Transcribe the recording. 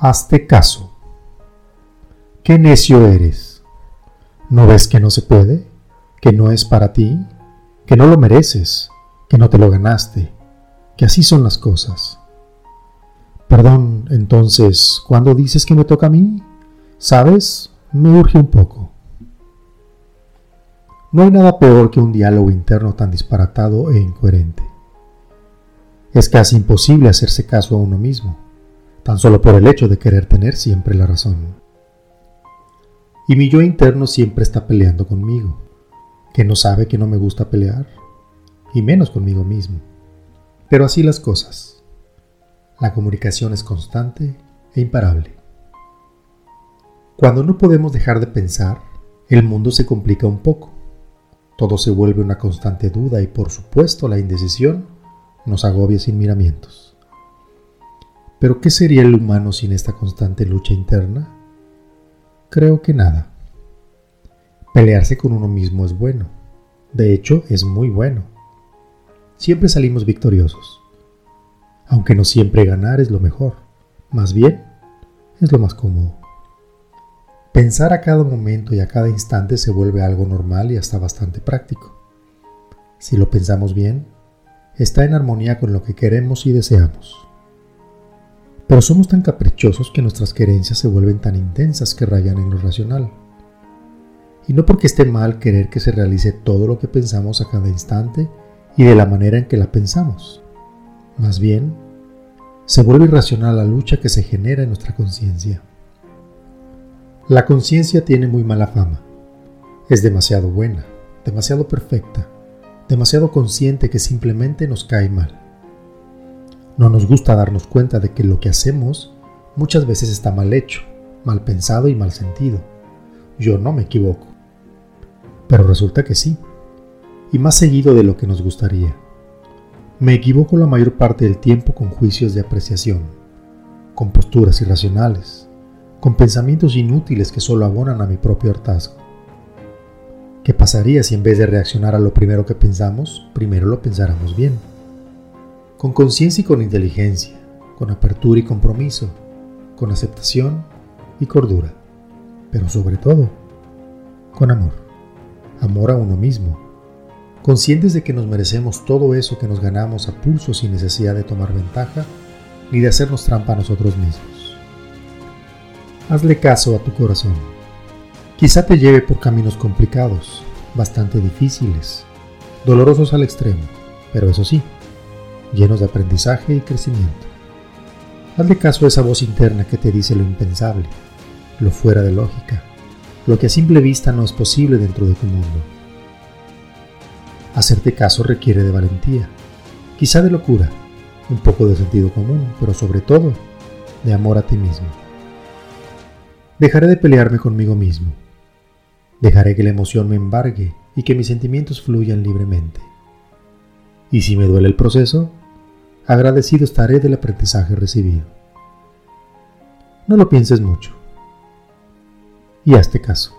Hazte caso. ¿Qué necio eres? ¿No ves que no se puede? ¿Que no es para ti? ¿Que no lo mereces? ¿Que no te lo ganaste? ¿Que así son las cosas? Perdón, entonces, ¿cuándo dices que me toca a mí? ¿Sabes? Me urge un poco. No hay nada peor que un diálogo interno tan disparatado e incoherente. Es casi imposible hacerse caso a uno mismo, tan solo por el hecho de querer tener siempre la razón. Y mi yo interno siempre está peleando conmigo, que no sabe que no me gusta pelear, y menos conmigo mismo. Pero así las cosas. La comunicación es constante e imparable. Cuando no podemos dejar de pensar, el mundo se complica un poco todo se vuelve una constante duda y por supuesto la indecisión nos agobia sin miramientos. Pero ¿qué sería el humano sin esta constante lucha interna? Creo que nada. Pelearse con uno mismo es bueno. De hecho, es muy bueno. Siempre salimos victoriosos. Aunque no siempre ganar es lo mejor. Más bien, es lo más cómodo. Pensar a cada momento y a cada instante se vuelve algo normal y hasta bastante práctico. Si lo pensamos bien, está en armonía con lo que queremos y deseamos. Pero somos tan caprichosos que nuestras querencias se vuelven tan intensas que rayan en lo racional. Y no porque esté mal querer que se realice todo lo que pensamos a cada instante y de la manera en que la pensamos. Más bien, se vuelve irracional la lucha que se genera en nuestra conciencia. La conciencia tiene muy mala fama. Es demasiado buena, demasiado perfecta, demasiado consciente que simplemente nos cae mal. No nos gusta darnos cuenta de que lo que hacemos muchas veces está mal hecho, mal pensado y mal sentido. Yo no me equivoco. Pero resulta que sí, y más seguido de lo que nos gustaría. Me equivoco la mayor parte del tiempo con juicios de apreciación, con posturas irracionales, con pensamientos inútiles que solo abonan a mi propio hartazgo. ¿Qué pasaría si en vez de reaccionar a lo primero que pensamos, primero lo pensáramos bien? Con conciencia y con inteligencia, con apertura y compromiso, con aceptación y cordura, pero sobre todo, con amor, amor a uno mismo, conscientes de que nos merecemos todo eso que nos ganamos a pulso sin necesidad de tomar ventaja ni de hacernos trampa a nosotros mismos. Hazle caso a tu corazón. Quizá te lleve por caminos complicados, bastante difíciles, dolorosos al extremo, pero eso sí, llenos de aprendizaje y crecimiento. Hazle caso a esa voz interna que te dice lo impensable, lo fuera de lógica, lo que a simple vista no es posible dentro de tu mundo. Hacerte caso requiere de valentía, quizá de locura, un poco de sentido común, pero sobre todo de amor a ti mismo. Dejaré de pelearme conmigo mismo. Dejaré que la emoción me embargue y que mis sentimientos fluyan libremente. Y si me duele el proceso, agradecido estaré del aprendizaje recibido. No lo pienses mucho. Y hazte caso.